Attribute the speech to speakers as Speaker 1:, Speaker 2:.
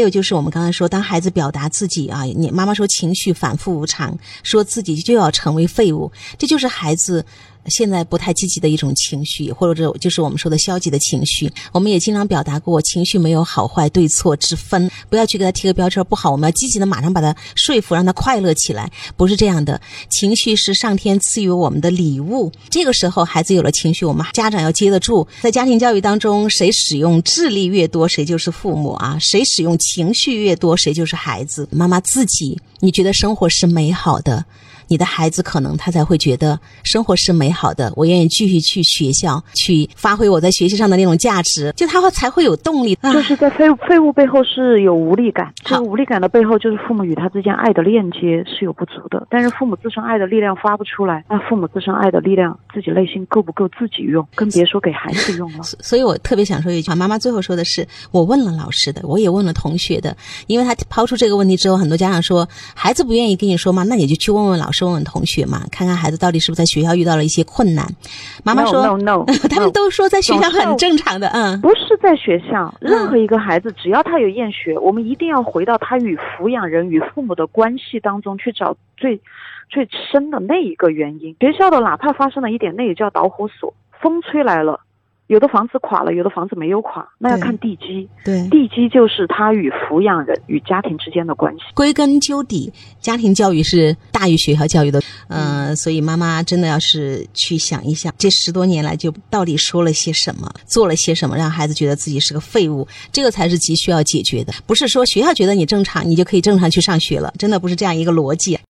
Speaker 1: 还有就是我们刚才说，当孩子表达自己啊，你妈妈说情绪反复无常，说自己就要成为废物，这就是孩子。现在不太积极的一种情绪，或者就是我们说的消极的情绪。我们也经常表达过，情绪没有好坏对错之分，不要去给他贴个标签不好。我们要积极的马上把他说服，让他快乐起来。不是这样的，情绪是上天赐予我们的礼物。这个时候，孩子有了情绪，我们家长要接得住。在家庭教育当中，谁使用智力越多，谁就是父母啊；谁使用情绪越多，谁就是孩子。妈妈自己，你觉得生活是美好的？你的孩子可能他才会觉得生活是美好的，我愿意继续去学校去发挥我在学习上的那种价值，就他会才会有动力。
Speaker 2: 就是在废废物背后是有无力感，这个无力感的背后就是父母与他之间爱的链接是有不足的，但是父母自身爱的力量发不出来，那父母自身爱的力量自己内心够不够自己用，更别说给孩子用了。
Speaker 1: 所以我特别想说一句话，妈妈最后说的是，我问了老师的，我也问了同学的，因为他抛出这个问题之后，很多家长说孩子不愿意跟你说嘛，那你就去问问老师。问问同学嘛，看看孩子到底是不是在学校遇到了一些困难。妈妈说，
Speaker 2: no no，
Speaker 1: 他们都说在学校很正常的，嗯，
Speaker 2: 不是在学校，任何一个孩子只要他有厌学，我们一定要回到他与抚养人与父母的关系当中去找最最深的那一个原因。学校的哪怕发生了一点，那也叫导火索，风吹来了。有的房子垮了，有的房子没有垮，那要看地基。
Speaker 1: 对，
Speaker 2: 地基就是他与抚养人与家庭之间的关系。
Speaker 1: 归根究底，家庭教育是大于学校教育的。嗯，所以妈妈真的要是去想一想，这十多年来就到底说了些什么，做了些什么，让孩子觉得自己是个废物，这个才是急需要解决的。不是说学校觉得你正常，你就可以正常去上学了，真的不是这样一个逻辑。